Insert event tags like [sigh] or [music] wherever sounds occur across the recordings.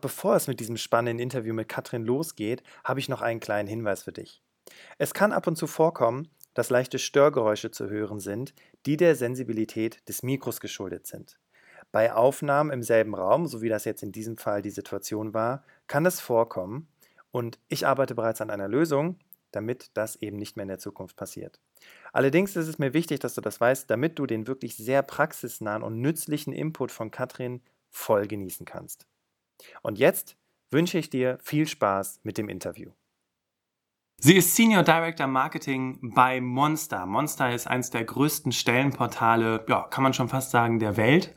Bevor es mit diesem spannenden Interview mit Katrin losgeht, habe ich noch einen kleinen Hinweis für dich. Es kann ab und zu vorkommen, dass leichte Störgeräusche zu hören sind, die der Sensibilität des Mikros geschuldet sind. Bei Aufnahmen im selben Raum, so wie das jetzt in diesem Fall die Situation war, kann es vorkommen und ich arbeite bereits an einer Lösung, damit das eben nicht mehr in der Zukunft passiert. Allerdings ist es mir wichtig, dass du das weißt, damit du den wirklich sehr praxisnahen und nützlichen Input von Katrin voll genießen kannst. Und jetzt wünsche ich dir viel Spaß mit dem Interview. Sie ist Senior Director Marketing bei Monster. Monster ist eines der größten Stellenportale, ja, kann man schon fast sagen, der Welt.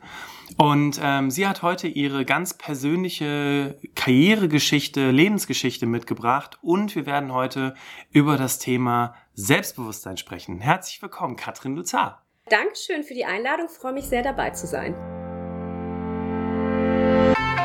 Und ähm, sie hat heute ihre ganz persönliche Karrieregeschichte, Lebensgeschichte mitgebracht und wir werden heute über das Thema Selbstbewusstsein sprechen. Herzlich willkommen, Katrin Luzar. Dankeschön für die Einladung, ich freue mich sehr dabei zu sein.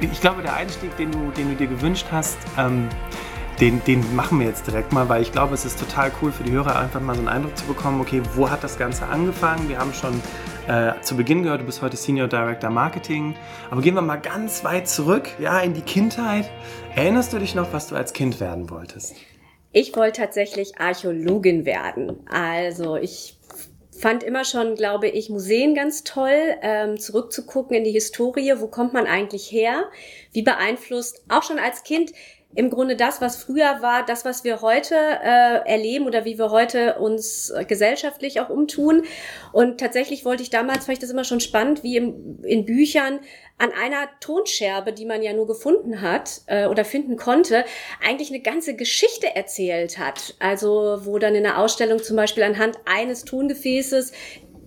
Ich glaube, der Einstieg, den du, den du dir gewünscht hast, ähm, den, den machen wir jetzt direkt mal, weil ich glaube, es ist total cool für die Hörer, einfach mal so einen Eindruck zu bekommen, okay, wo hat das Ganze angefangen? Wir haben schon äh, zu Beginn gehört, du bist heute Senior Director Marketing. Aber gehen wir mal ganz weit zurück, ja, in die Kindheit. Erinnerst du dich noch, was du als Kind werden wolltest? Ich wollte tatsächlich Archäologin werden. Also ich fand immer schon, glaube ich, Museen ganz toll, ähm, zurückzugucken in die Historie. Wo kommt man eigentlich her? Wie beeinflusst auch schon als Kind im Grunde das, was früher war, das, was wir heute äh, erleben oder wie wir heute uns äh, gesellschaftlich auch umtun. Und tatsächlich wollte ich damals, fand ich das immer schon spannend, wie im, in Büchern an einer Tonscherbe, die man ja nur gefunden hat äh, oder finden konnte, eigentlich eine ganze Geschichte erzählt hat. Also wo dann in der Ausstellung zum Beispiel anhand eines Tongefäßes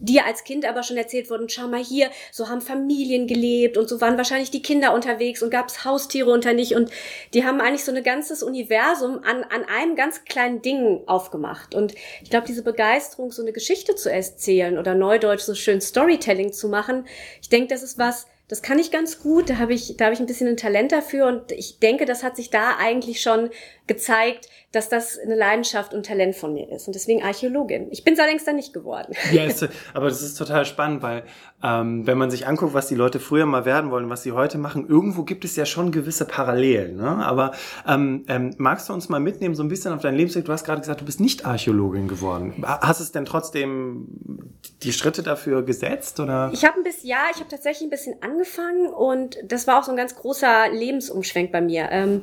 dir als Kind aber schon erzählt wurden, schau mal hier, so haben Familien gelebt und so waren wahrscheinlich die Kinder unterwegs und gab es Haustiere unter nicht und die haben eigentlich so ein ganzes Universum an, an einem ganz kleinen Ding aufgemacht. Und ich glaube, diese Begeisterung, so eine Geschichte zu erzählen oder neudeutsch so schön Storytelling zu machen, ich denke, das ist was, das kann ich ganz gut, da habe ich, da habe ich ein bisschen ein Talent dafür und ich denke, das hat sich da eigentlich schon gezeigt, dass das eine Leidenschaft und Talent von mir ist. Und deswegen Archäologin. Ich bin es allerdings dann nicht geworden. Ja, ist, aber das ist total spannend, weil ähm, wenn man sich anguckt, was die Leute früher mal werden wollen, was sie heute machen, irgendwo gibt es ja schon gewisse Parallelen. Ne? Aber ähm, ähm, magst du uns mal mitnehmen, so ein bisschen auf deinen Lebensweg? Du hast gerade gesagt, du bist nicht Archäologin geworden. Hast es denn trotzdem die Schritte dafür gesetzt? Oder? Ich habe ein bisschen, ja, ich habe tatsächlich ein bisschen angefangen und das war auch so ein ganz großer Lebensumschwenk bei mir. Ähm,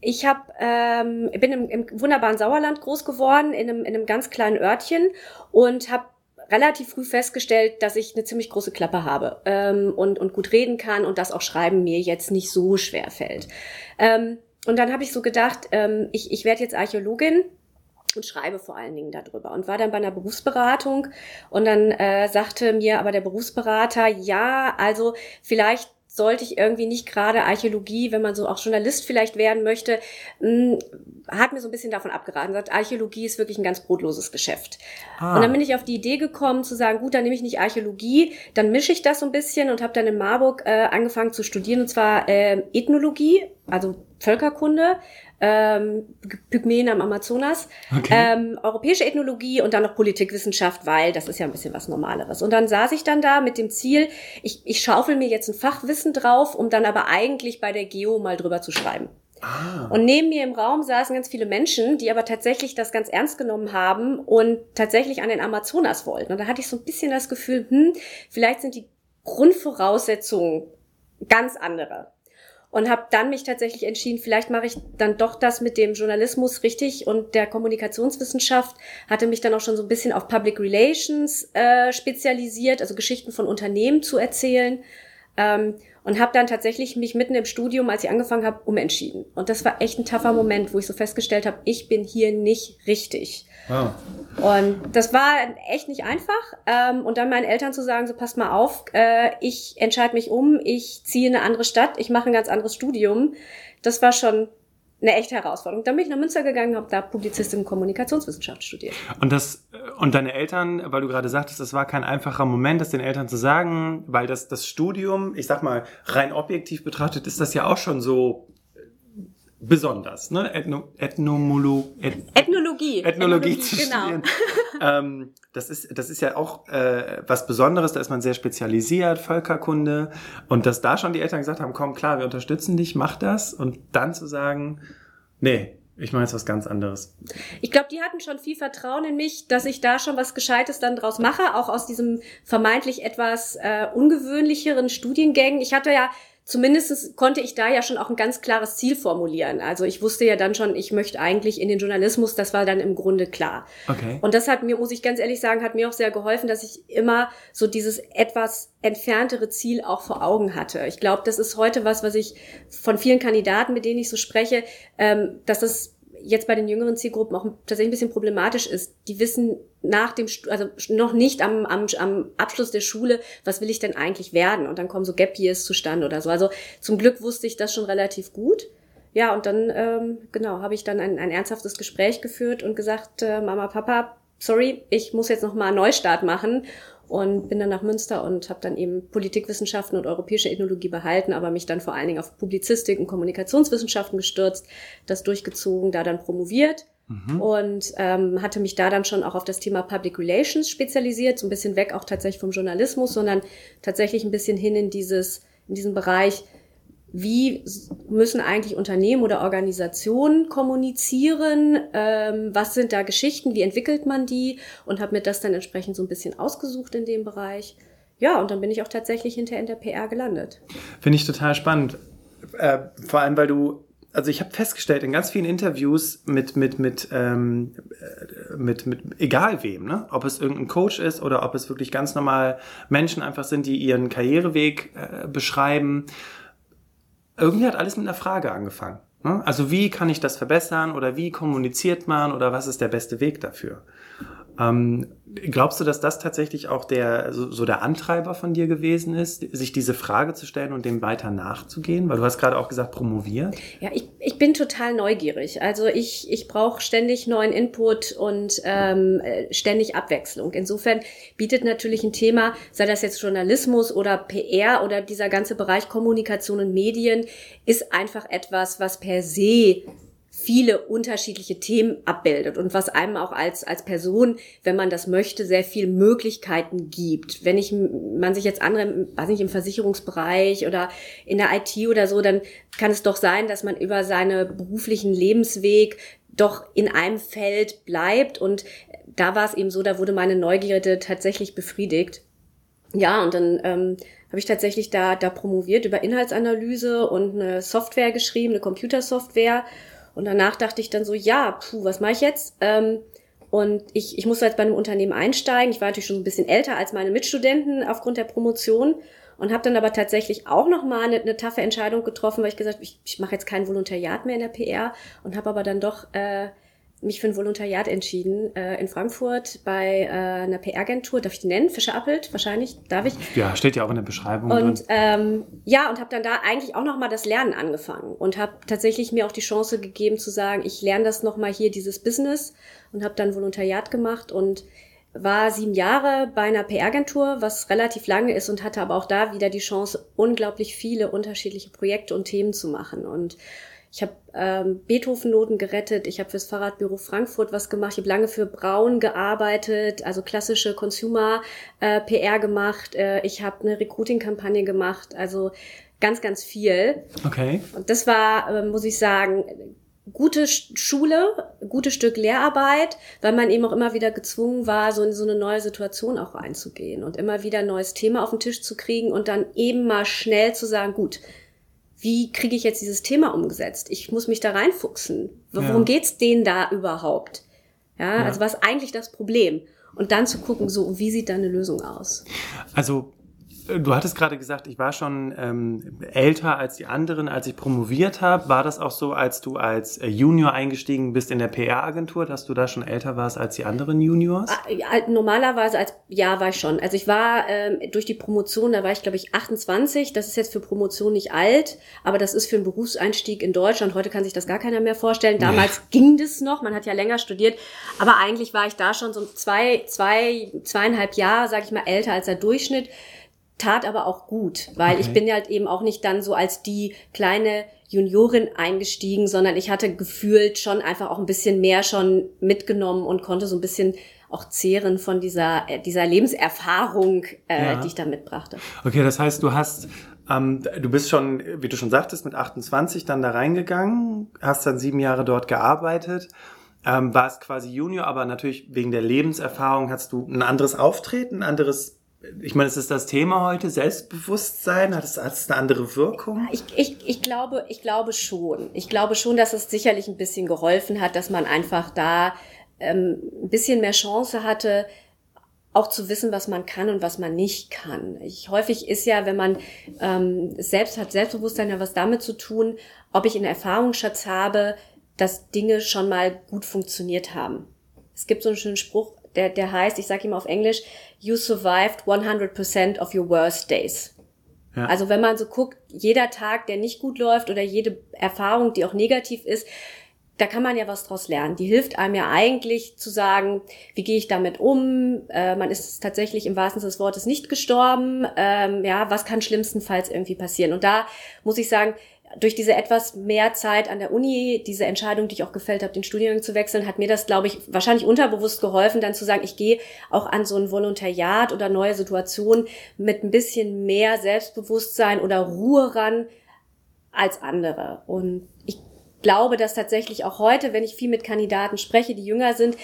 ich hab, ähm, bin im, im wunderbaren Sauerland groß geworden, in einem, in einem ganz kleinen Örtchen und habe relativ früh festgestellt, dass ich eine ziemlich große Klappe habe ähm, und, und gut reden kann und dass auch Schreiben mir jetzt nicht so schwer fällt. Ähm, und dann habe ich so gedacht, ähm, ich, ich werde jetzt Archäologin und schreibe vor allen Dingen darüber und war dann bei einer Berufsberatung und dann äh, sagte mir aber der Berufsberater, ja, also vielleicht sollte ich irgendwie nicht gerade Archäologie, wenn man so auch Journalist vielleicht werden möchte, mh, hm, hat mir so ein bisschen davon abgeraten. Sagt, Archäologie ist wirklich ein ganz brotloses Geschäft. Ah. Und dann bin ich auf die Idee gekommen zu sagen, gut, dann nehme ich nicht Archäologie, dann mische ich das so ein bisschen und habe dann in Marburg äh, angefangen zu studieren und zwar äh, Ethnologie, also Völkerkunde, ähm, Pygmäen am Amazonas, okay. ähm, europäische Ethnologie und dann noch Politikwissenschaft, weil das ist ja ein bisschen was Normaleres. Und dann saß ich dann da mit dem Ziel, ich, ich schaufel mir jetzt ein Fachwissen drauf, um dann aber eigentlich bei der Geo mal drüber zu schreiben. Ah. Und neben mir im Raum saßen ganz viele Menschen, die aber tatsächlich das ganz ernst genommen haben und tatsächlich an den Amazonas wollten. Und da hatte ich so ein bisschen das Gefühl, hm, vielleicht sind die Grundvoraussetzungen ganz andere und habe dann mich tatsächlich entschieden, vielleicht mache ich dann doch das mit dem Journalismus richtig und der Kommunikationswissenschaft hatte mich dann auch schon so ein bisschen auf Public Relations äh, spezialisiert, also Geschichten von Unternehmen zu erzählen. Ähm, und habe dann tatsächlich mich mitten im Studium, als ich angefangen habe, umentschieden. Und das war echt ein taffer Moment, wo ich so festgestellt habe, ich bin hier nicht richtig. Wow. Und das war echt nicht einfach. Ähm, und dann meinen Eltern zu sagen, so passt mal auf, äh, ich entscheide mich um, ich ziehe in eine andere Stadt, ich mache ein ganz anderes Studium. Das war schon eine echte Herausforderung. Dann bin ich nach Münster gegangen, habe da Publizistik und Kommunikationswissenschaft studiert. Und das und deine Eltern, weil du gerade sagtest, das war kein einfacher Moment, das den Eltern zu sagen, weil das das Studium, ich sag mal rein objektiv betrachtet, ist das ja auch schon so besonders, ne? Ethno, Ethnomolo, Eth Ethnologie. Ethnologie, Ethnologie zu genau. studieren. ähm, das ist, das ist ja auch äh, was Besonderes, da ist man sehr spezialisiert, Völkerkunde. Und dass da schon die Eltern gesagt haben, komm, klar, wir unterstützen dich, mach das. Und dann zu sagen, nee, ich mache jetzt was ganz anderes. Ich glaube, die hatten schon viel Vertrauen in mich, dass ich da schon was Gescheites dann draus mache, auch aus diesem vermeintlich etwas äh, ungewöhnlicheren Studiengängen. Ich hatte ja zumindest konnte ich da ja schon auch ein ganz klares Ziel formulieren. Also ich wusste ja dann schon, ich möchte eigentlich in den Journalismus, das war dann im Grunde klar. Okay. Und das hat mir, muss ich ganz ehrlich sagen, hat mir auch sehr geholfen, dass ich immer so dieses etwas entferntere Ziel auch vor Augen hatte. Ich glaube, das ist heute was, was ich von vielen Kandidaten, mit denen ich so spreche, ähm, dass das jetzt bei den jüngeren Zielgruppen auch tatsächlich ein bisschen problematisch ist. Die wissen nach dem, also noch nicht am, am, am Abschluss der Schule, was will ich denn eigentlich werden? Und dann kommen so Gap Years zustande oder so. Also zum Glück wusste ich das schon relativ gut. Ja, und dann, ähm, genau, habe ich dann ein, ein ernsthaftes Gespräch geführt und gesagt, äh, Mama, Papa, sorry, ich muss jetzt noch mal einen Neustart machen und bin dann nach Münster und habe dann eben Politikwissenschaften und europäische Ethnologie behalten, aber mich dann vor allen Dingen auf Publizistik und Kommunikationswissenschaften gestürzt, das durchgezogen, da dann promoviert mhm. und ähm, hatte mich da dann schon auch auf das Thema Public Relations spezialisiert, so ein bisschen weg auch tatsächlich vom Journalismus, sondern tatsächlich ein bisschen hin in dieses in diesen Bereich wie müssen eigentlich Unternehmen oder Organisationen kommunizieren, ähm, was sind da Geschichten, wie entwickelt man die und habe mir das dann entsprechend so ein bisschen ausgesucht in dem Bereich. Ja, und dann bin ich auch tatsächlich hinterher in der PR gelandet. Finde ich total spannend. Äh, vor allem, weil du, also ich habe festgestellt in ganz vielen Interviews mit, mit, mit, ähm, äh, mit, mit egal wem, ne? ob es irgendein Coach ist oder ob es wirklich ganz normal Menschen einfach sind, die ihren Karriereweg äh, beschreiben irgendwie hat alles mit einer Frage angefangen. Ne? Also wie kann ich das verbessern oder wie kommuniziert man oder was ist der beste Weg dafür? Ähm, glaubst du, dass das tatsächlich auch der so, der Antreiber von dir gewesen ist, sich diese Frage zu stellen und dem weiter nachzugehen? Weil du hast gerade auch gesagt, promoviert. Ja, ich, ich bin total neugierig. Also ich, ich brauche ständig neuen Input und ähm, ständig Abwechslung. Insofern bietet natürlich ein Thema, sei das jetzt Journalismus oder PR oder dieser ganze Bereich Kommunikation und Medien, ist einfach etwas, was per se viele unterschiedliche Themen abbildet und was einem auch als, als Person, wenn man das möchte, sehr viele Möglichkeiten gibt. Wenn ich, man sich jetzt andere, weiß nicht, im Versicherungsbereich oder in der IT oder so, dann kann es doch sein, dass man über seinen beruflichen Lebensweg doch in einem Feld bleibt und da war es eben so, da wurde meine Neugierde tatsächlich befriedigt. Ja, und dann ähm, habe ich tatsächlich da, da promoviert über Inhaltsanalyse und eine Software geschrieben, eine Computersoftware und danach dachte ich dann so, ja, puh, was mache ich jetzt? Ähm, und ich, ich musste jetzt bei einem Unternehmen einsteigen. Ich war natürlich schon ein bisschen älter als meine Mitstudenten aufgrund der Promotion und habe dann aber tatsächlich auch noch mal eine, eine taffe Entscheidung getroffen, weil ich gesagt habe, ich, ich mache jetzt kein Volontariat mehr in der PR und habe aber dann doch äh, mich für ein Volontariat entschieden äh, in Frankfurt bei äh, einer PR-Agentur. Darf ich die nennen? Fischer Appelt? Wahrscheinlich. Darf ich? Ja, steht ja auch in der Beschreibung. Und ähm, ja, und habe dann da eigentlich auch noch mal das Lernen angefangen und habe tatsächlich mir auch die Chance gegeben zu sagen, ich lerne das noch mal hier dieses Business und habe dann Volontariat gemacht und war sieben Jahre bei einer PR-Agentur, was relativ lange ist und hatte aber auch da wieder die Chance, unglaublich viele unterschiedliche Projekte und Themen zu machen und ich habe ähm, Beethoven-Noten gerettet, ich habe fürs Fahrradbüro Frankfurt was gemacht, ich habe lange für Braun gearbeitet, also klassische Consumer-PR äh, gemacht, äh, ich habe eine Recruiting-Kampagne gemacht, also ganz, ganz viel. Okay. Und das war, äh, muss ich sagen, gute Schule, gutes Stück Lehrarbeit, weil man eben auch immer wieder gezwungen war, so in so eine neue Situation auch reinzugehen und immer wieder ein neues Thema auf den Tisch zu kriegen und dann eben mal schnell zu sagen, gut, wie kriege ich jetzt dieses Thema umgesetzt? Ich muss mich da reinfuchsen. Worum ja. geht's denen da überhaupt? Ja, ja, also was ist eigentlich das Problem? Und dann zu gucken, so, wie sieht da eine Lösung aus? Also du hattest gerade gesagt, ich war schon ähm, älter als die anderen, als ich promoviert habe. War das auch so, als du als äh, Junior eingestiegen bist in der PR-Agentur, dass du da schon älter warst als die anderen Juniors? Ah, normalerweise als ja war ich schon. Also ich war ähm, durch die Promotion, da war ich glaube ich 28. Das ist jetzt für Promotion nicht alt, aber das ist für einen Berufseinstieg in Deutschland. Heute kann sich das gar keiner mehr vorstellen. Damals nee. ging das noch. Man hat ja länger studiert, aber eigentlich war ich da schon so zwei, zwei, zweieinhalb Jahre, sage ich mal, älter als der Durchschnitt tat aber auch gut, weil okay. ich bin halt eben auch nicht dann so als die kleine Juniorin eingestiegen, sondern ich hatte gefühlt schon einfach auch ein bisschen mehr schon mitgenommen und konnte so ein bisschen auch zehren von dieser, äh, dieser Lebenserfahrung, äh, ja. die ich da mitbrachte. Okay, das heißt, du hast, ähm, du bist schon, wie du schon sagtest, mit 28 dann da reingegangen, hast dann sieben Jahre dort gearbeitet, ähm, warst quasi Junior, aber natürlich wegen der Lebenserfahrung hast du ein anderes Auftreten, ein anderes ich meine, es ist das Thema heute, Selbstbewusstsein, hat es, hat es eine andere Wirkung? Ich, ich, ich, glaube, ich glaube schon. Ich glaube schon, dass es sicherlich ein bisschen geholfen hat, dass man einfach da ähm, ein bisschen mehr Chance hatte, auch zu wissen, was man kann und was man nicht kann. Ich, häufig ist ja, wenn man ähm, selbst hat, Selbstbewusstsein ja was damit zu tun, ob ich einen Erfahrungsschatz habe, dass Dinge schon mal gut funktioniert haben. Es gibt so einen schönen Spruch, der, der heißt, ich sage ihm auf Englisch, you survived 100% of your worst days. Ja. Also wenn man so guckt, jeder Tag, der nicht gut läuft oder jede Erfahrung, die auch negativ ist, da kann man ja was draus lernen. Die hilft einem ja eigentlich zu sagen, wie gehe ich damit um? Äh, man ist tatsächlich im wahrsten Sinne des Wortes nicht gestorben. Ähm, ja, was kann schlimmstenfalls irgendwie passieren? Und da muss ich sagen, durch diese etwas mehr Zeit an der Uni, diese Entscheidung, die ich auch gefällt habe, den Studiengang zu wechseln, hat mir das, glaube ich, wahrscheinlich unterbewusst geholfen, dann zu sagen, ich gehe auch an so ein Volontariat oder neue Situationen mit ein bisschen mehr Selbstbewusstsein oder Ruhe ran als andere. Und ich glaube, dass tatsächlich auch heute, wenn ich viel mit Kandidaten spreche, die jünger sind,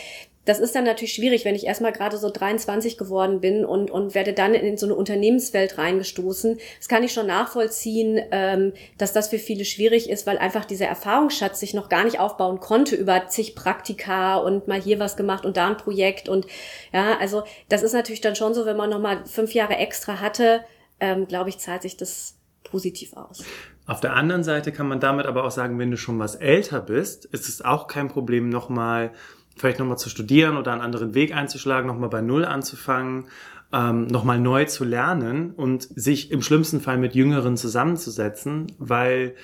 das ist dann natürlich schwierig, wenn ich erstmal gerade so 23 geworden bin und, und werde dann in so eine Unternehmenswelt reingestoßen. Das kann ich schon nachvollziehen, ähm, dass das für viele schwierig ist, weil einfach dieser Erfahrungsschatz sich noch gar nicht aufbauen konnte über zig Praktika und mal hier was gemacht und da ein Projekt und ja, also das ist natürlich dann schon so, wenn man nochmal fünf Jahre extra hatte, ähm, glaube ich, zahlt sich das positiv aus. Auf der anderen Seite kann man damit aber auch sagen, wenn du schon was älter bist, ist es auch kein Problem, nochmal vielleicht nochmal zu studieren oder einen anderen Weg einzuschlagen, nochmal bei Null anzufangen, ähm, nochmal neu zu lernen und sich im schlimmsten Fall mit Jüngeren zusammenzusetzen, weil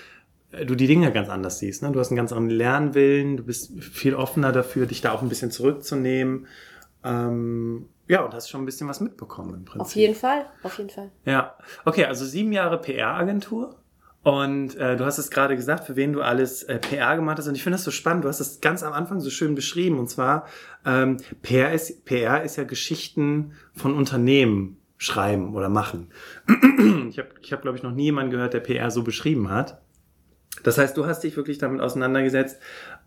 äh, du die Dinge ganz anders siehst. Ne? Du hast einen ganz anderen Lernwillen, du bist viel offener dafür, dich da auch ein bisschen zurückzunehmen. Ähm, ja, und hast schon ein bisschen was mitbekommen im Prinzip. Auf jeden Fall, auf jeden Fall. Ja, okay, also sieben Jahre PR-Agentur. Und äh, du hast es gerade gesagt, für wen du alles äh, PR gemacht hast. Und ich finde das so spannend. Du hast das ganz am Anfang so schön beschrieben. Und zwar, ähm, PR, ist, PR ist ja Geschichten von Unternehmen schreiben oder machen. ich [clears throat] habe, ich hab, glaube ich, noch nie jemanden gehört, der PR so beschrieben hat. Das heißt, du hast dich wirklich damit auseinandergesetzt,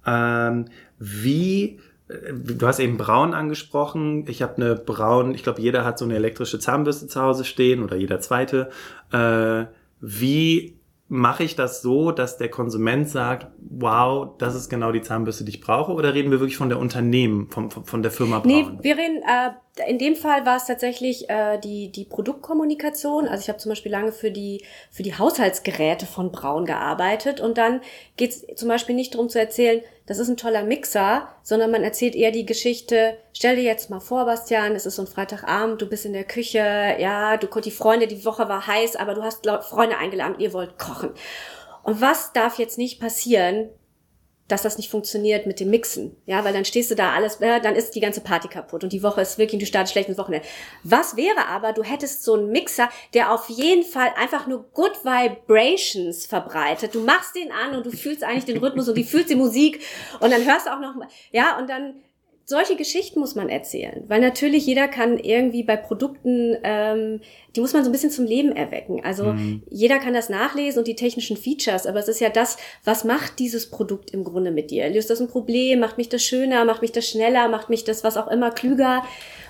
ähm, wie äh, Du hast eben braun angesprochen. Ich habe eine braun, ich glaube, jeder hat so eine elektrische Zahnbürste zu Hause stehen oder jeder zweite. Äh, wie mache ich das so, dass der Konsument sagt, wow, das ist genau die Zahnbürste, die ich brauche? Oder reden wir wirklich von der Unternehmen, von, von der Firma Braun? Nee, wir reden, äh, in dem Fall war es tatsächlich äh, die, die Produktkommunikation. Also ich habe zum Beispiel lange für die, für die Haushaltsgeräte von Braun gearbeitet. Und dann geht es zum Beispiel nicht darum zu erzählen, das ist ein toller Mixer, sondern man erzählt eher die Geschichte, stell dir jetzt mal vor, Bastian, es ist so ein Freitagabend, du bist in der Küche, ja, du die Freunde, die Woche war heiß, aber du hast Freunde eingeladen, ihr wollt kochen. Und was darf jetzt nicht passieren, dass das nicht funktioniert mit dem Mixen. Ja, weil dann stehst du da alles, äh, dann ist die ganze Party kaputt und die Woche ist wirklich, du startest schlecht ins Wochenende. Was wäre aber, du hättest so einen Mixer, der auf jeden Fall einfach nur Good Vibrations verbreitet. Du machst den an und du fühlst eigentlich den Rhythmus und du fühlst die Musik und dann hörst du auch noch, ja, und dann solche Geschichten muss man erzählen, weil natürlich jeder kann irgendwie bei Produkten, ähm, die muss man so ein bisschen zum Leben erwecken. Also mhm. jeder kann das nachlesen und die technischen Features, aber es ist ja das, was macht dieses Produkt im Grunde mit dir? Löst das ein Problem? Macht mich das schöner? Macht mich das schneller? Macht mich das was auch immer klüger?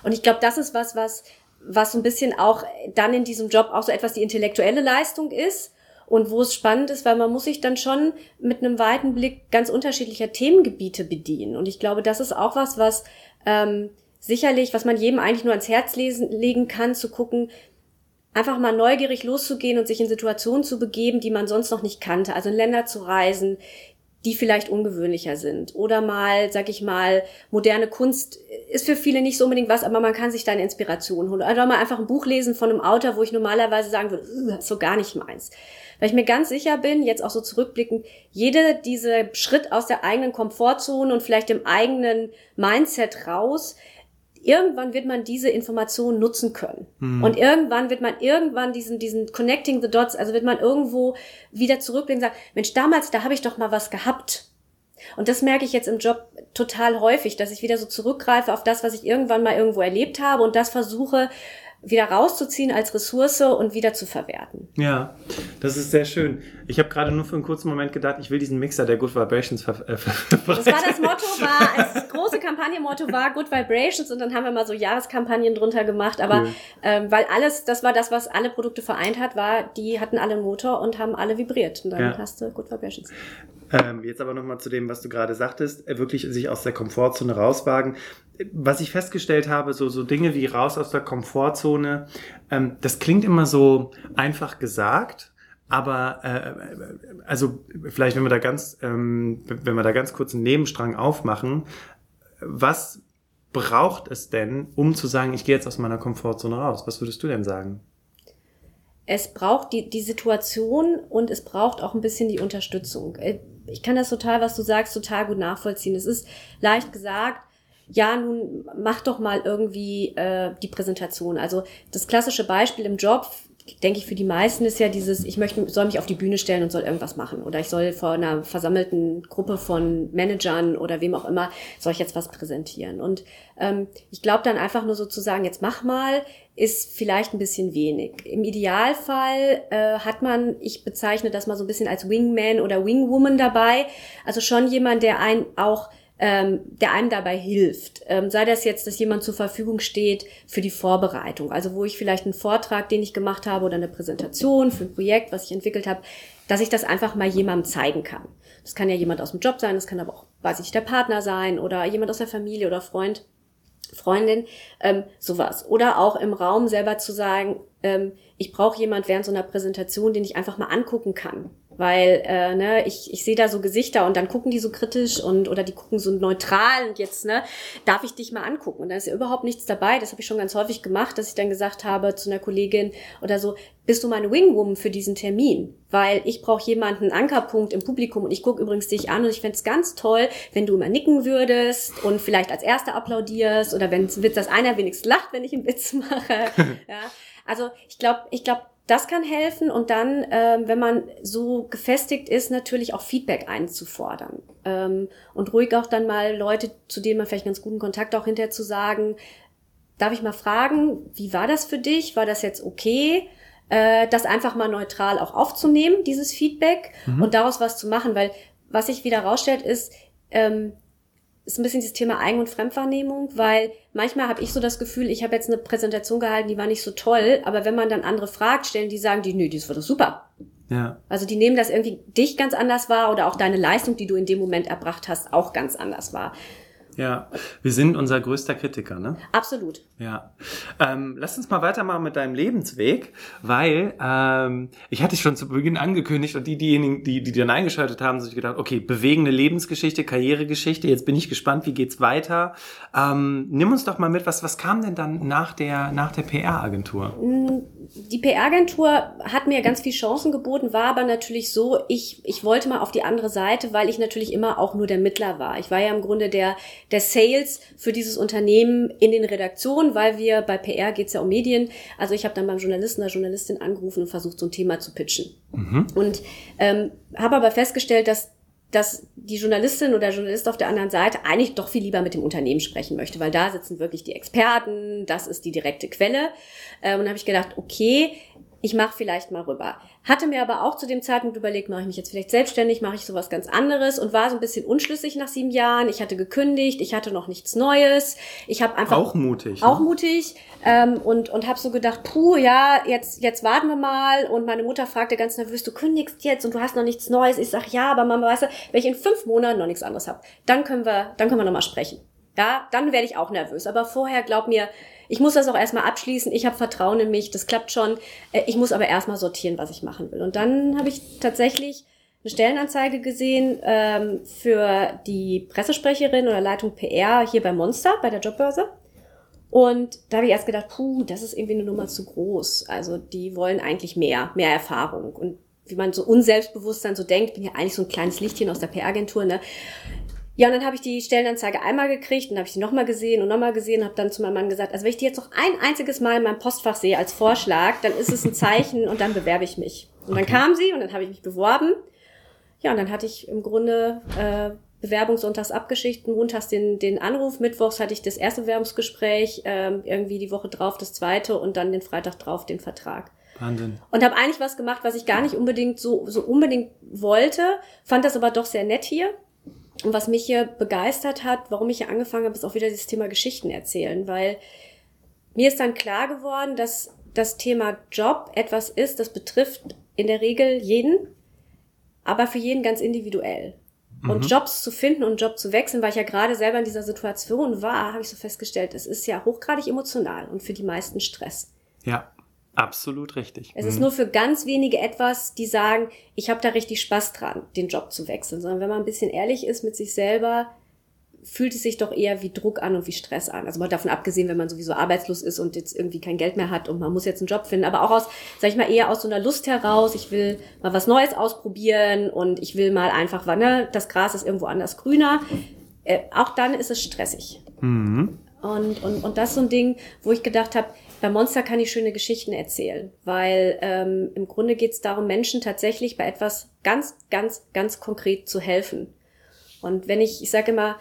Und ich glaube, das ist was, was was so ein bisschen auch dann in diesem Job auch so etwas die intellektuelle Leistung ist und wo es spannend ist, weil man muss sich dann schon mit einem weiten Blick ganz unterschiedlicher Themengebiete bedienen. Und ich glaube, das ist auch was, was ähm, sicherlich, was man jedem eigentlich nur ans Herz lesen, legen kann, zu gucken, einfach mal neugierig loszugehen und sich in Situationen zu begeben, die man sonst noch nicht kannte. Also in Länder zu reisen, die vielleicht ungewöhnlicher sind. Oder mal, sag ich mal, moderne Kunst ist für viele nicht so unbedingt was, aber man kann sich da eine Inspiration holen. Oder mal einfach ein Buch lesen von einem Autor, wo ich normalerweise sagen würde, das ist so gar nicht meins. Weil ich mir ganz sicher bin, jetzt auch so zurückblickend, jeder diese Schritt aus der eigenen Komfortzone und vielleicht dem eigenen Mindset raus, irgendwann wird man diese Informationen nutzen können. Mhm. Und irgendwann wird man irgendwann diesen, diesen Connecting the Dots, also wird man irgendwo wieder zurückblicken und sagen, Mensch, damals, da habe ich doch mal was gehabt. Und das merke ich jetzt im Job total häufig, dass ich wieder so zurückgreife auf das, was ich irgendwann mal irgendwo erlebt habe und das versuche wieder rauszuziehen als Ressource und wieder zu verwerten. Ja, das ist sehr schön. Ich habe gerade nur für einen kurzen Moment gedacht, ich will diesen Mixer der Good Vibrations ver äh, Das war das Motto, war, das große Kampagnenmotto war Good Vibrations und dann haben wir mal so Jahreskampagnen drunter gemacht, aber cool. ähm, weil alles, das war das, was alle Produkte vereint hat, war, die hatten alle einen Motor und haben alle vibriert und dann ja. hast du Good Vibrations. Ähm, jetzt aber nochmal zu dem, was du gerade sagtest, äh, wirklich sich aus der Komfortzone rauswagen. Was ich festgestellt habe, so, so Dinge wie raus aus der Komfortzone, ähm, das klingt immer so einfach gesagt, aber äh, also vielleicht, wenn wir da ganz, ähm, wenn wir da ganz kurz einen Nebenstrang aufmachen, was braucht es denn, um zu sagen, ich gehe jetzt aus meiner Komfortzone raus? Was würdest du denn sagen? Es braucht die, die Situation und es braucht auch ein bisschen die Unterstützung. Ich kann das total, was du sagst, total gut nachvollziehen. Es ist leicht gesagt, ja, nun mach doch mal irgendwie äh, die Präsentation. Also das klassische Beispiel im Job, denke ich, für die meisten ist ja dieses, ich möchte, soll mich auf die Bühne stellen und soll irgendwas machen. Oder ich soll vor einer versammelten Gruppe von Managern oder wem auch immer, soll ich jetzt was präsentieren. Und ähm, ich glaube dann einfach nur sozusagen, jetzt mach mal, ist vielleicht ein bisschen wenig. Im Idealfall äh, hat man, ich bezeichne das mal so ein bisschen als Wingman oder Wingwoman dabei. Also schon jemand, der einen auch ähm, der einem dabei hilft. Ähm, sei das jetzt, dass jemand zur Verfügung steht für die Vorbereitung, also wo ich vielleicht einen Vortrag, den ich gemacht habe oder eine Präsentation für ein Projekt, was ich entwickelt habe, dass ich das einfach mal jemandem zeigen kann. Das kann ja jemand aus dem Job sein, das kann aber auch, weiß ich, der Partner sein oder jemand aus der Familie oder Freund. Freundin, ähm, sowas. Oder auch im Raum selber zu sagen, ähm, ich brauche jemand während so einer Präsentation, den ich einfach mal angucken kann weil äh, ne, ich, ich sehe da so Gesichter und dann gucken die so kritisch und oder die gucken so neutral und jetzt ne, darf ich dich mal angucken und da ist ja überhaupt nichts dabei. Das habe ich schon ganz häufig gemacht, dass ich dann gesagt habe zu einer Kollegin oder so, bist du meine Wingwoman für diesen Termin? Weil ich brauche jemanden, Ankerpunkt im Publikum und ich gucke übrigens dich an und ich fände es ganz toll, wenn du immer nicken würdest und vielleicht als Erster applaudierst oder wenn Witz, dass einer wenigstens lacht, wenn ich einen Witz mache. [laughs] ja. Also ich glaube, ich glaube, das kann helfen und dann, ähm, wenn man so gefestigt ist, natürlich auch Feedback einzufordern ähm, und ruhig auch dann mal Leute, zu denen man vielleicht ganz guten Kontakt auch hinterher zu sagen, darf ich mal fragen, wie war das für dich? War das jetzt okay? Äh, das einfach mal neutral auch aufzunehmen, dieses Feedback mhm. und daraus was zu machen, weil was sich wieder rausstellt ist, ähm, ist ein bisschen das Thema Eigen- und Fremdwahrnehmung, weil manchmal habe ich so das Gefühl, ich habe jetzt eine Präsentation gehalten, die war nicht so toll, aber wenn man dann andere fragt, stellen die sagen, die, nö, das war doch super. Ja. Also die nehmen das irgendwie dich ganz anders wahr oder auch deine Leistung, die du in dem Moment erbracht hast, auch ganz anders wahr. Ja, wir sind unser größter Kritiker, ne? Absolut. Ja. Ähm, lass uns mal weitermachen mit deinem Lebensweg, weil ähm, ich hatte schon zu Beginn angekündigt und die, diejenigen, die, die dann eingeschaltet haben, sich gedacht, okay, bewegende Lebensgeschichte, Karrieregeschichte, jetzt bin ich gespannt, wie geht's weiter. Ähm, nimm uns doch mal mit, was, was kam denn dann nach der, nach der PR-Agentur? Mm, die PR-Agentur hat mir ganz viel Chancen geboten, war aber natürlich so, ich, ich wollte mal auf die andere Seite, weil ich natürlich immer auch nur der Mittler war. Ich war ja im Grunde der, der Sales für dieses Unternehmen in den Redaktionen, weil wir bei PR geht's ja um Medien. Also ich habe dann beim Journalisten oder Journalistin angerufen und versucht, so ein Thema zu pitchen. Mhm. Und ähm, habe aber festgestellt, dass dass die Journalistin oder Journalist auf der anderen Seite eigentlich doch viel lieber mit dem Unternehmen sprechen möchte, weil da sitzen wirklich die Experten, das ist die direkte Quelle. Ähm, und dann habe ich gedacht, okay, ich mache vielleicht mal rüber. Hatte mir aber auch zu dem Zeitpunkt überlegt, mache ich mich jetzt vielleicht selbstständig, mache ich sowas ganz anderes und war so ein bisschen unschlüssig nach sieben Jahren. Ich hatte gekündigt, ich hatte noch nichts Neues. Ich habe einfach auch mutig, ne? auch mutig ähm, und und habe so gedacht, puh, ja, jetzt jetzt warten wir mal. Und meine Mutter fragte ganz nervös, du kündigst jetzt und du hast noch nichts Neues. Ich sag ja, aber Mama, weißt du, wenn ich in fünf Monaten noch nichts anderes habe, dann können wir dann können wir noch mal sprechen. Ja, dann werde ich auch nervös. Aber vorher glaub mir ich muss das auch erstmal abschließen, ich habe Vertrauen in mich, das klappt schon. Äh, ich muss aber erstmal sortieren, was ich machen will. Und dann habe ich tatsächlich eine Stellenanzeige gesehen ähm, für die Pressesprecherin oder Leitung PR hier bei Monster, bei der Jobbörse. Und da habe ich erst gedacht, puh, das ist irgendwie eine Nummer zu groß. Also die wollen eigentlich mehr, mehr Erfahrung. Und wie man so unselbstbewusst dann so denkt, bin ja eigentlich so ein kleines Lichtchen aus der PR-Agentur, ne? Ja, und dann habe ich die Stellenanzeige einmal gekriegt und habe ich die nochmal gesehen und nochmal gesehen, habe dann zu meinem Mann gesagt, also wenn ich die jetzt noch ein einziges Mal in meinem Postfach sehe als Vorschlag, dann ist es ein Zeichen und dann bewerbe ich mich. Und dann kam sie und dann habe ich mich beworben. Ja, und dann hatte ich im Grunde äh, Bewerbungssonntags abgeschickt, montags den, den Anruf, mittwochs hatte ich das erste Bewerbungsgespräch, ähm, irgendwie die Woche drauf das zweite und dann den Freitag drauf den Vertrag. Wahnsinn. Und habe eigentlich was gemacht, was ich gar nicht unbedingt so, so unbedingt wollte, fand das aber doch sehr nett hier. Und was mich hier begeistert hat, warum ich hier angefangen habe, ist auch wieder dieses Thema Geschichten erzählen, weil mir ist dann klar geworden, dass das Thema Job etwas ist, das betrifft in der Regel jeden, aber für jeden ganz individuell. Und mhm. Jobs zu finden und Job zu wechseln, weil ich ja gerade selber in dieser Situation war, habe ich so festgestellt, es ist ja hochgradig emotional und für die meisten Stress. Ja. Absolut richtig. Es mhm. ist nur für ganz wenige etwas, die sagen, ich habe da richtig Spaß dran, den Job zu wechseln. Sondern wenn man ein bisschen ehrlich ist mit sich selber, fühlt es sich doch eher wie Druck an und wie Stress an. Also mal davon abgesehen, wenn man sowieso arbeitslos ist und jetzt irgendwie kein Geld mehr hat und man muss jetzt einen Job finden, aber auch aus, sag ich mal, eher aus so einer Lust heraus, ich will mal was Neues ausprobieren und ich will mal einfach, ne, das Gras ist irgendwo anders grüner. Äh, auch dann ist es stressig. Mhm. Und, und, und das ist so ein Ding, wo ich gedacht habe, bei Monster kann ich schöne Geschichten erzählen, weil ähm, im Grunde geht es darum, Menschen tatsächlich bei etwas ganz, ganz, ganz konkret zu helfen. Und wenn ich, ich sage immer,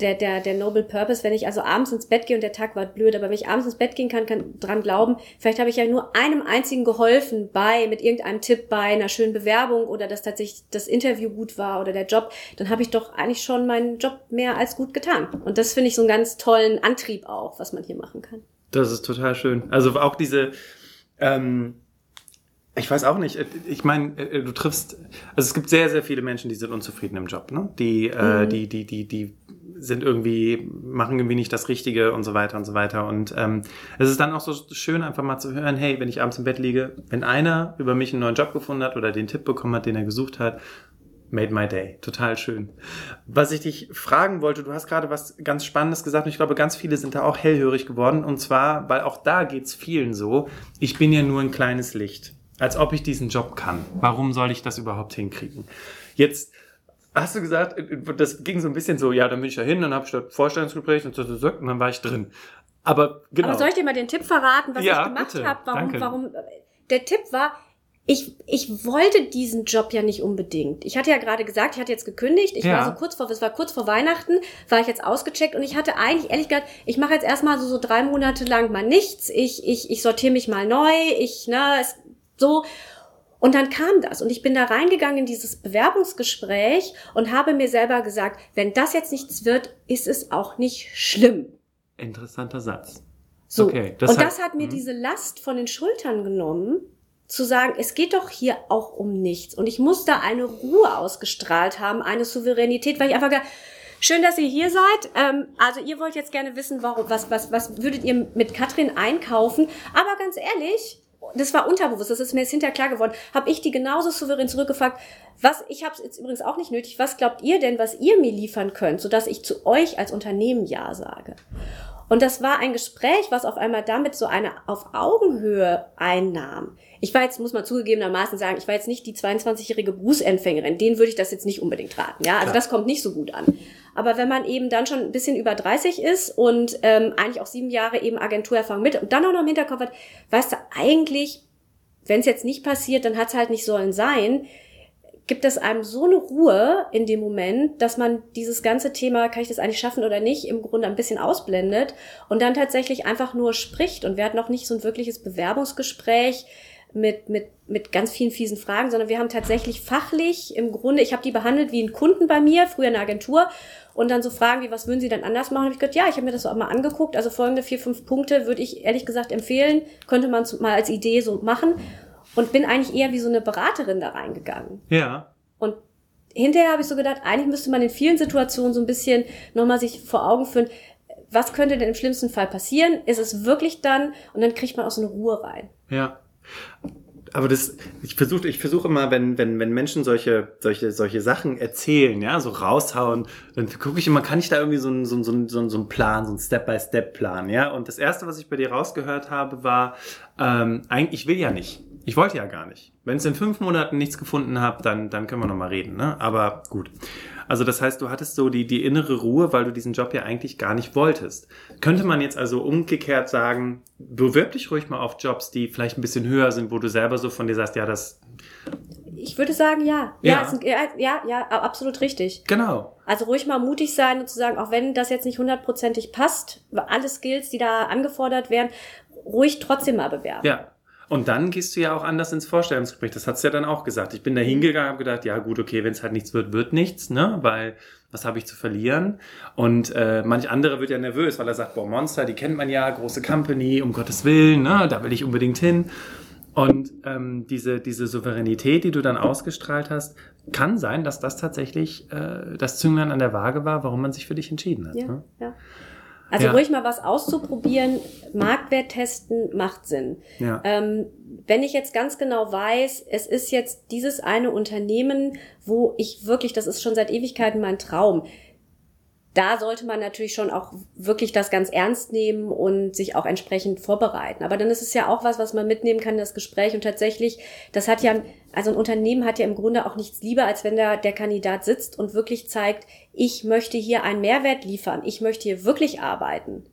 der, der, der Noble Purpose, wenn ich also abends ins Bett gehe und der Tag war blöd, aber wenn ich abends ins Bett gehen kann, kann dran glauben, vielleicht habe ich ja nur einem einzigen geholfen bei, mit irgendeinem Tipp bei einer schönen Bewerbung oder dass tatsächlich das Interview gut war oder der Job, dann habe ich doch eigentlich schon meinen Job mehr als gut getan. Und das finde ich so einen ganz tollen Antrieb auch, was man hier machen kann. Das ist total schön. Also auch diese, ähm, ich weiß auch nicht. Ich meine, äh, du triffst, also es gibt sehr, sehr viele Menschen, die sind unzufrieden im Job, ne? Die, äh, mhm. äh, die, die, die, die sind irgendwie, machen irgendwie nicht das Richtige und so weiter und so weiter. Und ähm, es ist dann auch so schön, einfach mal zu hören, hey, wenn ich abends im Bett liege, wenn einer über mich einen neuen Job gefunden hat oder den Tipp bekommen hat, den er gesucht hat Made my day. Total schön. Was ich dich fragen wollte, du hast gerade was ganz Spannendes gesagt und ich glaube, ganz viele sind da auch hellhörig geworden. Und zwar, weil auch da geht's vielen so, ich bin ja nur ein kleines Licht. Als ob ich diesen Job kann. Warum soll ich das überhaupt hinkriegen? Jetzt hast du gesagt, das ging so ein bisschen so, ja, dann bin ich da hin, dann habe ich das Vorstellungsgespräch und, so, und dann war ich drin. Aber genau. Aber soll ich dir mal den Tipp verraten, was ja, ich gemacht habe? Warum, warum? Der Tipp war, ich, ich wollte diesen Job ja nicht unbedingt. Ich hatte ja gerade gesagt, ich hatte jetzt gekündigt. Ich ja. war so kurz vor, es war kurz vor Weihnachten, war ich jetzt ausgecheckt und ich hatte eigentlich ehrlich gesagt, ich mache jetzt erstmal so, so drei Monate lang mal nichts. Ich, ich, ich sortiere mich mal neu. Ich, ne, es, so. Und dann kam das und ich bin da reingegangen in dieses Bewerbungsgespräch und habe mir selber gesagt, wenn das jetzt nichts wird, ist es auch nicht schlimm. Interessanter Satz. So. Okay, das und hat, das hat mir mh. diese Last von den Schultern genommen zu sagen, es geht doch hier auch um nichts. Und ich muss da eine Ruhe ausgestrahlt haben, eine Souveränität, weil ich einfach gedacht, schön, dass ihr hier seid. Ähm, also ihr wollt jetzt gerne wissen, warum, was, was, was würdet ihr mit Katrin einkaufen? Aber ganz ehrlich, das war unterbewusst, das ist mir jetzt hinterher klar geworden, habe ich die genauso souverän zurückgefragt. Was, ich habe es jetzt übrigens auch nicht nötig, was glaubt ihr denn, was ihr mir liefern könnt, sodass ich zu euch als Unternehmen Ja sage? Und das war ein Gespräch, was auf einmal damit so eine auf Augenhöhe einnahm. Ich war jetzt, muss man zugegebenermaßen sagen, ich war jetzt nicht die 22-jährige Berufsempfängerin. Den würde ich das jetzt nicht unbedingt raten. Ja, also Klar. das kommt nicht so gut an. Aber wenn man eben dann schon ein bisschen über 30 ist und ähm, eigentlich auch sieben Jahre eben Agenturerfahrung mit und dann auch noch im Hinterkopf hat, weißt du, eigentlich, wenn es jetzt nicht passiert, dann hat es halt nicht sollen sein gibt es einem so eine Ruhe in dem Moment, dass man dieses ganze Thema, kann ich das eigentlich schaffen oder nicht, im Grunde ein bisschen ausblendet und dann tatsächlich einfach nur spricht. Und wir hatten noch nicht so ein wirkliches Bewerbungsgespräch mit, mit, mit ganz vielen fiesen Fragen, sondern wir haben tatsächlich fachlich im Grunde, ich habe die behandelt wie einen Kunden bei mir, früher in der Agentur, und dann so Fragen wie, was würden Sie denn anders machen? Und ich gesagt, ja, ich habe mir das auch mal angeguckt. Also folgende vier, fünf Punkte würde ich ehrlich gesagt empfehlen, könnte man mal als Idee so machen und bin eigentlich eher wie so eine Beraterin da reingegangen. Ja. Und hinterher habe ich so gedacht, eigentlich müsste man in vielen Situationen so ein bisschen nochmal sich vor Augen führen, was könnte denn im schlimmsten Fall passieren? Ist es wirklich dann? Und dann kriegt man auch so eine Ruhe rein. Ja. Aber das, ich versuche, ich versuche immer, wenn, wenn, wenn Menschen solche, solche, solche Sachen erzählen, ja, so raushauen, dann gucke ich immer, kann ich da irgendwie so einen, so, einen, so, einen, so einen Plan, so einen Step-by-Step-Plan, ja? Und das erste, was ich bei dir rausgehört habe, war, ähm, eigentlich, ich will ja nicht. Ich wollte ja gar nicht. Wenn es in fünf Monaten nichts gefunden habt, dann, dann können wir nochmal reden, ne? Aber gut. Also das heißt, du hattest so die, die innere Ruhe, weil du diesen Job ja eigentlich gar nicht wolltest. Könnte man jetzt also umgekehrt sagen, bewirb dich ruhig mal auf Jobs, die vielleicht ein bisschen höher sind, wo du selber so von dir sagst, ja, das. Ich würde sagen, ja. Ja, ja, ja, ja, ja absolut richtig. Genau. Also ruhig mal mutig sein und zu sagen, auch wenn das jetzt nicht hundertprozentig passt, alle Skills, die da angefordert werden, ruhig trotzdem mal bewerben. Ja. Und dann gehst du ja auch anders ins Vorstellungsgespräch. Das hat's ja dann auch gesagt. Ich bin da hingegangen, habe gedacht, ja gut, okay, wenn es halt nichts wird, wird nichts, ne? Weil was habe ich zu verlieren? Und äh, manch andere wird ja nervös, weil er sagt, boah, Monster, die kennt man ja, große Company, um Gottes Willen, ne? Da will ich unbedingt hin. Und ähm, diese, diese Souveränität, die du dann ausgestrahlt hast, kann sein, dass das tatsächlich äh, das Zünglein an der Waage war, warum man sich für dich entschieden hat. Ja, ne? ja. Also ja. ruhig mal was auszuprobieren, Marktwert testen macht Sinn. Ja. Ähm, wenn ich jetzt ganz genau weiß, es ist jetzt dieses eine Unternehmen, wo ich wirklich, das ist schon seit Ewigkeiten mein Traum, da sollte man natürlich schon auch wirklich das ganz ernst nehmen und sich auch entsprechend vorbereiten. Aber dann ist es ja auch was, was man mitnehmen kann, das Gespräch. Und tatsächlich, das hat ja, also ein Unternehmen hat ja im Grunde auch nichts lieber, als wenn da der Kandidat sitzt und wirklich zeigt, ich möchte hier einen Mehrwert liefern, ich möchte hier wirklich arbeiten.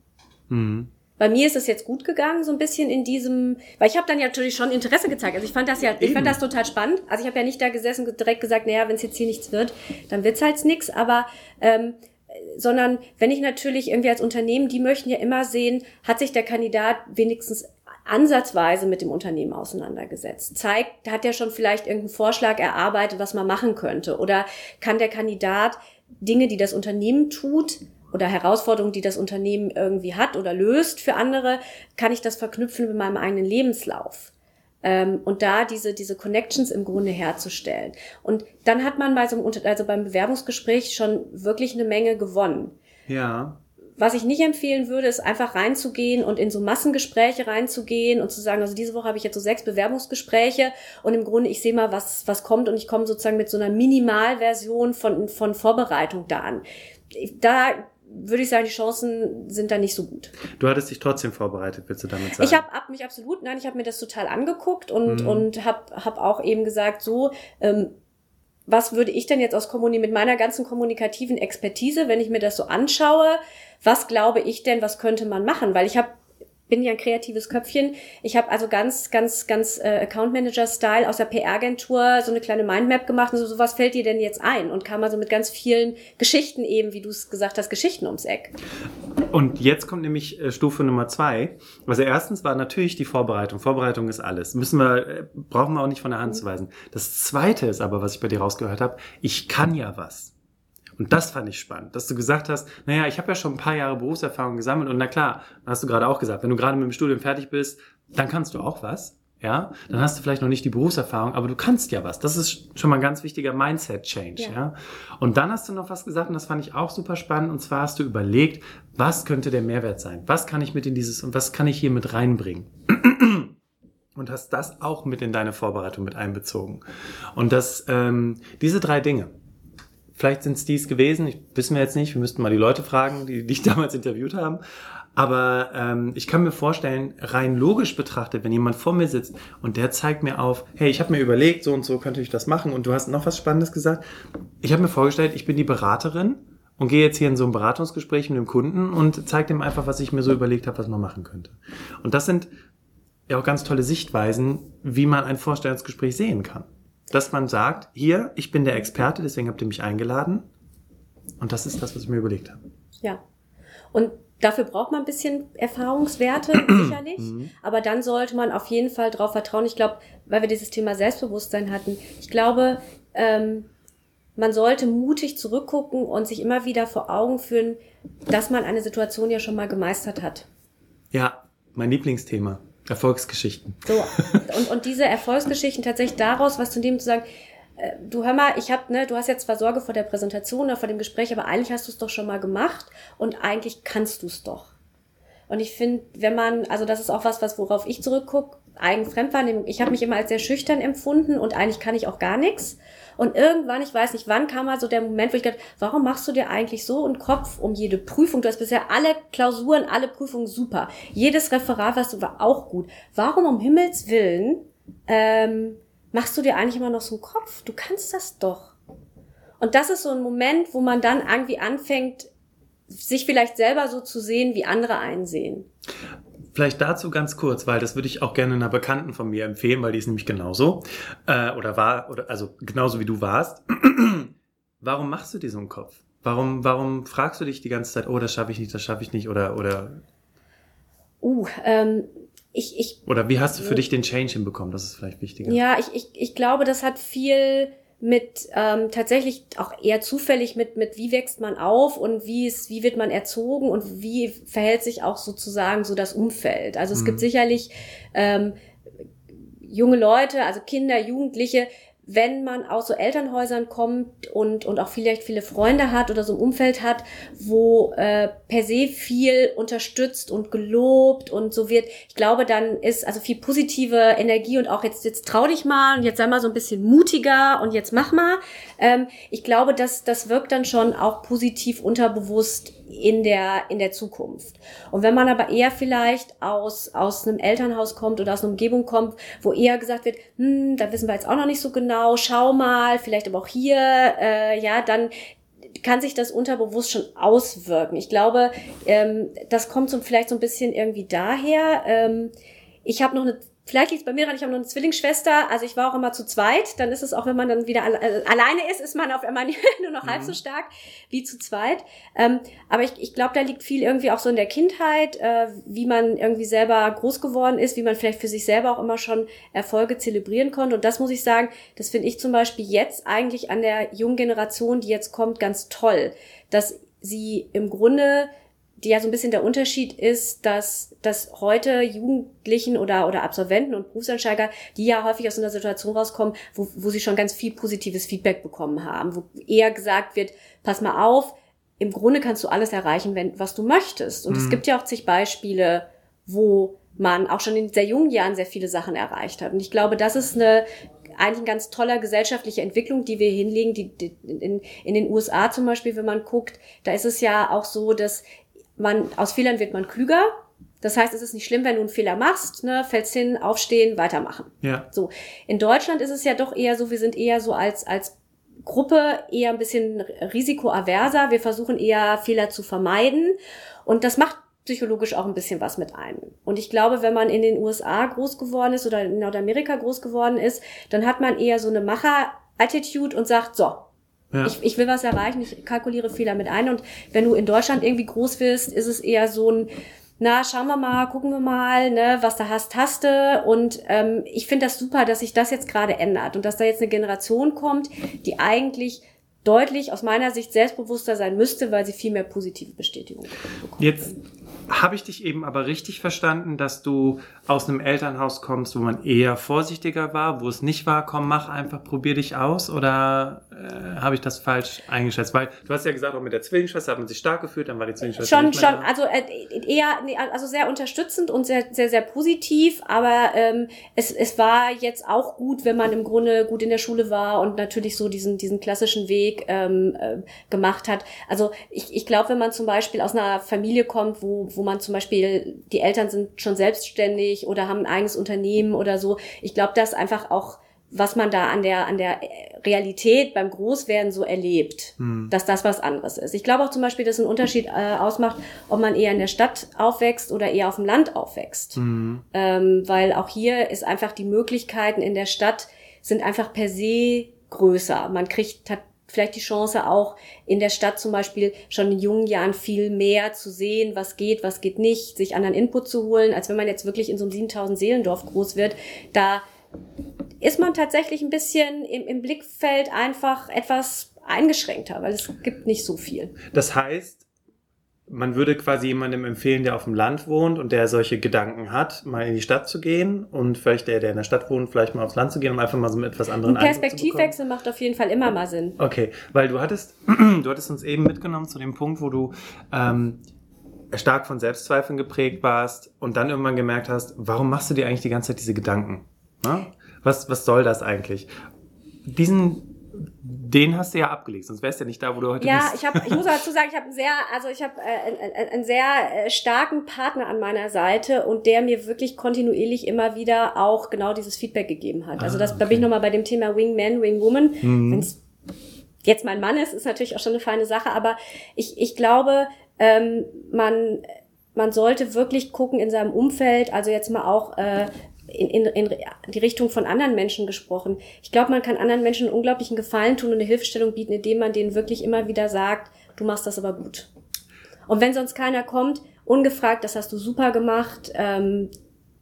Mhm. Bei mir ist es jetzt gut gegangen, so ein bisschen in diesem, weil ich habe dann ja natürlich schon Interesse gezeigt. Also ich fand das ja, Eben. ich fand das total spannend. Also ich habe ja nicht da gesessen und direkt gesagt, naja, wenn es jetzt hier nichts wird, dann wird's halt nix. Aber ähm, sondern wenn ich natürlich irgendwie als Unternehmen, die möchten ja immer sehen, hat sich der Kandidat wenigstens ansatzweise mit dem Unternehmen auseinandergesetzt. Zeigt, hat er schon vielleicht irgendeinen Vorschlag erarbeitet, was man machen könnte? Oder kann der Kandidat Dinge, die das Unternehmen tut, oder Herausforderungen, die das Unternehmen irgendwie hat oder löst für andere, kann ich das verknüpfen mit meinem eigenen Lebenslauf? Ähm, und da diese, diese Connections im Grunde herzustellen. Und dann hat man bei so einem, also beim Bewerbungsgespräch schon wirklich eine Menge gewonnen. Ja. Was ich nicht empfehlen würde, ist einfach reinzugehen und in so Massengespräche reinzugehen und zu sagen, also diese Woche habe ich jetzt so sechs Bewerbungsgespräche und im Grunde ich sehe mal, was, was kommt und ich komme sozusagen mit so einer Minimalversion von, von Vorbereitung da an. Da würde ich sagen, die Chancen sind da nicht so gut. Du hattest dich trotzdem vorbereitet, willst du damit sagen? Ich habe hab mich absolut, nein, ich habe mir das total angeguckt und, mhm. und habe hab auch eben gesagt, so, ähm, was würde ich denn jetzt aus Kommuni mit meiner ganzen kommunikativen Expertise, wenn ich mir das so anschaue, was glaube ich denn, was könnte man machen? Weil ich habe bin ja ein kreatives Köpfchen. Ich habe also ganz, ganz, ganz äh, Account Manager-Style aus der PR-Agentur so eine kleine Mindmap gemacht und so, so was fällt dir denn jetzt ein? Und kam also mit ganz vielen Geschichten eben, wie du es gesagt hast, Geschichten ums Eck. Und jetzt kommt nämlich äh, Stufe Nummer zwei. Also erstens war natürlich die Vorbereitung. Vorbereitung ist alles. Müssen wir, äh, brauchen wir auch nicht von der Hand mhm. zu weisen. Das zweite ist aber, was ich bei dir rausgehört habe, ich kann ja was. Und das fand ich spannend, dass du gesagt hast, naja, ich habe ja schon ein paar Jahre Berufserfahrung gesammelt und na klar, hast du gerade auch gesagt, wenn du gerade mit dem Studium fertig bist, dann kannst du auch was. Ja, dann hast du vielleicht noch nicht die Berufserfahrung, aber du kannst ja was. Das ist schon mal ein ganz wichtiger Mindset-Change, ja. ja. Und dann hast du noch was gesagt und das fand ich auch super spannend. Und zwar hast du überlegt, was könnte der Mehrwert sein? Was kann ich mit in dieses und was kann ich hier mit reinbringen? [clears throat] Und hast das auch mit in deine Vorbereitung mit einbezogen. Und das, ähm, diese drei Dinge, Vielleicht sind es dies gewesen, ich, wissen wir jetzt nicht. Wir müssten mal die Leute fragen, die dich [laughs] damals interviewt haben. Aber ähm, ich kann mir vorstellen, rein logisch betrachtet, wenn jemand vor mir sitzt und der zeigt mir auf, hey, ich habe mir überlegt, so und so könnte ich das machen und du hast noch was Spannendes gesagt. Ich habe mir vorgestellt, ich bin die Beraterin und gehe jetzt hier in so ein Beratungsgespräch mit dem Kunden und zeige dem einfach, was ich mir so überlegt habe, was man machen könnte. Und das sind ja auch ganz tolle Sichtweisen, wie man ein Vorstellungsgespräch sehen kann dass man sagt, hier, ich bin der Experte, deswegen habt ihr mich eingeladen. Und das ist das, was ich mir überlegt habe. Ja. Und dafür braucht man ein bisschen Erfahrungswerte, [clears throat] sicherlich. Mhm. Aber dann sollte man auf jeden Fall darauf vertrauen. Ich glaube, weil wir dieses Thema Selbstbewusstsein hatten, ich glaube, ähm, man sollte mutig zurückgucken und sich immer wieder vor Augen führen, dass man eine Situation ja schon mal gemeistert hat. Ja, mein Lieblingsthema. Erfolgsgeschichten. So, und, und diese Erfolgsgeschichten tatsächlich daraus, was zu dem zu sagen, äh, du hör mal, ich hab, ne, du hast jetzt zwar Sorge vor der Präsentation oder vor dem Gespräch, aber eigentlich hast du es doch schon mal gemacht und eigentlich kannst du es doch. Und ich finde, wenn man, also das ist auch was, was worauf ich zurückgucke, Eigenfremdwahrnehmung. Ich habe mich immer als sehr schüchtern empfunden und eigentlich kann ich auch gar nichts. Und irgendwann, ich weiß nicht wann, kam mal so der Moment, wo ich dachte, warum machst du dir eigentlich so einen Kopf um jede Prüfung? Du hast bisher alle Klausuren, alle Prüfungen super. Jedes Referat, was du war auch gut. Warum um Himmels Willen ähm, machst du dir eigentlich immer noch so einen Kopf? Du kannst das doch. Und das ist so ein Moment, wo man dann irgendwie anfängt, sich vielleicht selber so zu sehen, wie andere einsehen. Vielleicht dazu ganz kurz, weil das würde ich auch gerne einer Bekannten von mir empfehlen, weil die ist nämlich genauso äh, oder war oder also genauso wie du warst. [clears throat] warum machst du dir so einen Kopf? Warum warum fragst du dich die ganze Zeit, oh, das schaffe ich nicht, das schaffe ich nicht oder oder Uh, ähm, ich, ich, oder wie hast du für dich den Change hinbekommen? Das ist vielleicht wichtiger. Ja, ich, ich, ich glaube, das hat viel mit ähm, tatsächlich auch eher zufällig mit mit wie wächst man auf und wie ist wie wird man erzogen und wie verhält sich auch sozusagen so das Umfeld. Also es mhm. gibt sicherlich ähm, junge Leute, also Kinder, Jugendliche, wenn man aus so Elternhäusern kommt und, und auch vielleicht viele Freunde hat oder so ein Umfeld hat, wo äh, per se viel unterstützt und gelobt und so wird, ich glaube, dann ist also viel positive Energie und auch jetzt, jetzt trau dich mal und jetzt sei mal so ein bisschen mutiger und jetzt mach mal. Ähm, ich glaube, dass das wirkt dann schon auch positiv unterbewusst in der, in der Zukunft. Und wenn man aber eher vielleicht aus, aus einem Elternhaus kommt oder aus einer Umgebung kommt, wo eher gesagt wird, hm, da wissen wir jetzt auch noch nicht so genau, schau mal, vielleicht aber auch hier, äh, ja, dann kann sich das unterbewusst schon auswirken. Ich glaube, ähm, das kommt so vielleicht so ein bisschen irgendwie daher. Ähm, ich habe noch eine Vielleicht liegt es bei mir dran, ich habe noch eine Zwillingsschwester, also ich war auch immer zu zweit. Dann ist es auch, wenn man dann wieder alle, äh, alleine ist, ist man auf einmal [laughs] nur noch mhm. halb so mhm. stark wie zu zweit. Ähm, aber ich, ich glaube, da liegt viel irgendwie auch so in der Kindheit, äh, wie man irgendwie selber groß geworden ist, wie man vielleicht für sich selber auch immer schon Erfolge zelebrieren konnte. Und das muss ich sagen, das finde ich zum Beispiel jetzt eigentlich an der jungen Generation, die jetzt kommt, ganz toll, dass sie im Grunde die ja so ein bisschen der Unterschied ist, dass, dass heute Jugendlichen oder, oder Absolventen und Berufseinsteiger, die ja häufig aus einer Situation rauskommen, wo, wo sie schon ganz viel positives Feedback bekommen haben, wo eher gesagt wird, pass mal auf, im Grunde kannst du alles erreichen, wenn, was du möchtest. Und mhm. es gibt ja auch zig Beispiele, wo man auch schon in sehr jungen Jahren sehr viele Sachen erreicht hat. Und ich glaube, das ist eine eigentlich ein ganz toller gesellschaftliche Entwicklung, die wir hinlegen. Die, die, in, in den USA zum Beispiel, wenn man guckt, da ist es ja auch so, dass man, aus Fehlern wird man klüger. Das heißt, es ist nicht schlimm, wenn du einen Fehler machst, ne, fällst hin, aufstehen, weitermachen. Ja. So. In Deutschland ist es ja doch eher so, wir sind eher so als, als Gruppe eher ein bisschen risikoaverser. Wir versuchen eher Fehler zu vermeiden. Und das macht psychologisch auch ein bisschen was mit einem. Und ich glaube, wenn man in den USA groß geworden ist oder in Nordamerika groß geworden ist, dann hat man eher so eine Macher-Attitude und sagt, so, ja. Ich, ich will was erreichen, ich kalkuliere Fehler mit ein. Und wenn du in Deutschland irgendwie groß wirst, ist es eher so ein, na, schauen wir mal, gucken wir mal, ne, was da hast, hast du. Und ähm, ich finde das super, dass sich das jetzt gerade ändert und dass da jetzt eine Generation kommt, die eigentlich deutlich aus meiner Sicht selbstbewusster sein müsste, weil sie viel mehr positive Bestätigung bekommt. Jetzt habe ich dich eben aber richtig verstanden, dass du aus einem Elternhaus kommst, wo man eher vorsichtiger war, wo es nicht war, komm, mach einfach, probier dich aus? Oder äh, habe ich das falsch eingeschätzt? Weil du hast ja gesagt, auch mit der Zwillingsschwester hat man sich stark gefühlt, dann war die Zwillingsschwester Schon, schon, da. also äh, eher, also sehr unterstützend und sehr, sehr, sehr positiv, aber ähm, es, es war jetzt auch gut, wenn man im Grunde gut in der Schule war und natürlich so diesen, diesen klassischen Weg ähm, äh, gemacht hat. Also ich, ich glaube, wenn man zum Beispiel aus einer Familie kommt, wo, wo man zum Beispiel, die Eltern sind schon selbstständig oder haben ein eigenes Unternehmen oder so. Ich glaube, dass einfach auch was man da an der, an der Realität beim Großwerden so erlebt, hm. dass das was anderes ist. Ich glaube auch zum Beispiel, dass ein Unterschied äh, ausmacht, ob man eher in der Stadt aufwächst oder eher auf dem Land aufwächst. Hm. Ähm, weil auch hier ist einfach die Möglichkeiten in der Stadt sind einfach per se größer. Man kriegt, hat vielleicht die Chance auch in der Stadt zum Beispiel schon in jungen Jahren viel mehr zu sehen, was geht, was geht nicht, sich anderen Input zu holen, als wenn man jetzt wirklich in so einem 7000 Seelendorf groß wird. Da ist man tatsächlich ein bisschen im, im Blickfeld einfach etwas eingeschränkter, weil es gibt nicht so viel. Das heißt, man würde quasi jemandem empfehlen, der auf dem Land wohnt und der solche Gedanken hat, mal in die Stadt zu gehen und vielleicht der, der in der Stadt wohnt, vielleicht mal aufs Land zu gehen, um einfach mal so mit etwas anderen Ein Perspektivwechsel macht auf jeden Fall immer mal Sinn. Okay, weil du hattest, [clears throat] du hattest uns eben mitgenommen zu dem Punkt, wo du ähm, stark von Selbstzweifeln geprägt warst und dann irgendwann gemerkt hast, warum machst du dir eigentlich die ganze Zeit diese Gedanken? Na? Was, was soll das eigentlich? Diesen den hast du ja abgelegt, sonst wärst du ja nicht da, wo du heute ja, bist. Ja, ich, hab, ich muss dazu sagen, ich habe sehr, also ich habe äh, einen, sehr äh, starken Partner an meiner Seite und der mir wirklich kontinuierlich immer wieder auch genau dieses Feedback gegeben hat. Also das, ah, okay. da bin ich nochmal bei dem Thema Wingman, Wingwoman. Mhm. Wenn es jetzt mein Mann ist, ist natürlich auch schon eine feine Sache, aber ich, ich glaube, ähm, man man sollte wirklich gucken in seinem Umfeld, also jetzt mal auch äh, in, in, in die Richtung von anderen Menschen gesprochen. Ich glaube, man kann anderen Menschen einen unglaublichen Gefallen tun und eine Hilfestellung bieten, indem man denen wirklich immer wieder sagt, du machst das aber gut. Und wenn sonst keiner kommt, ungefragt, das hast du super gemacht, ähm,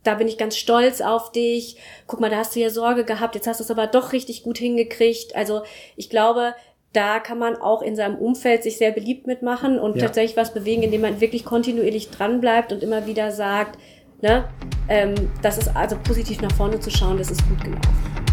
da bin ich ganz stolz auf dich. Guck mal, da hast du ja Sorge gehabt, jetzt hast du es aber doch richtig gut hingekriegt. Also ich glaube, da kann man auch in seinem Umfeld sich sehr beliebt mitmachen und ja. tatsächlich was bewegen, indem man wirklich kontinuierlich dranbleibt und immer wieder sagt, Ne? Ähm, das ist also positiv nach vorne zu schauen, das ist gut gelaufen.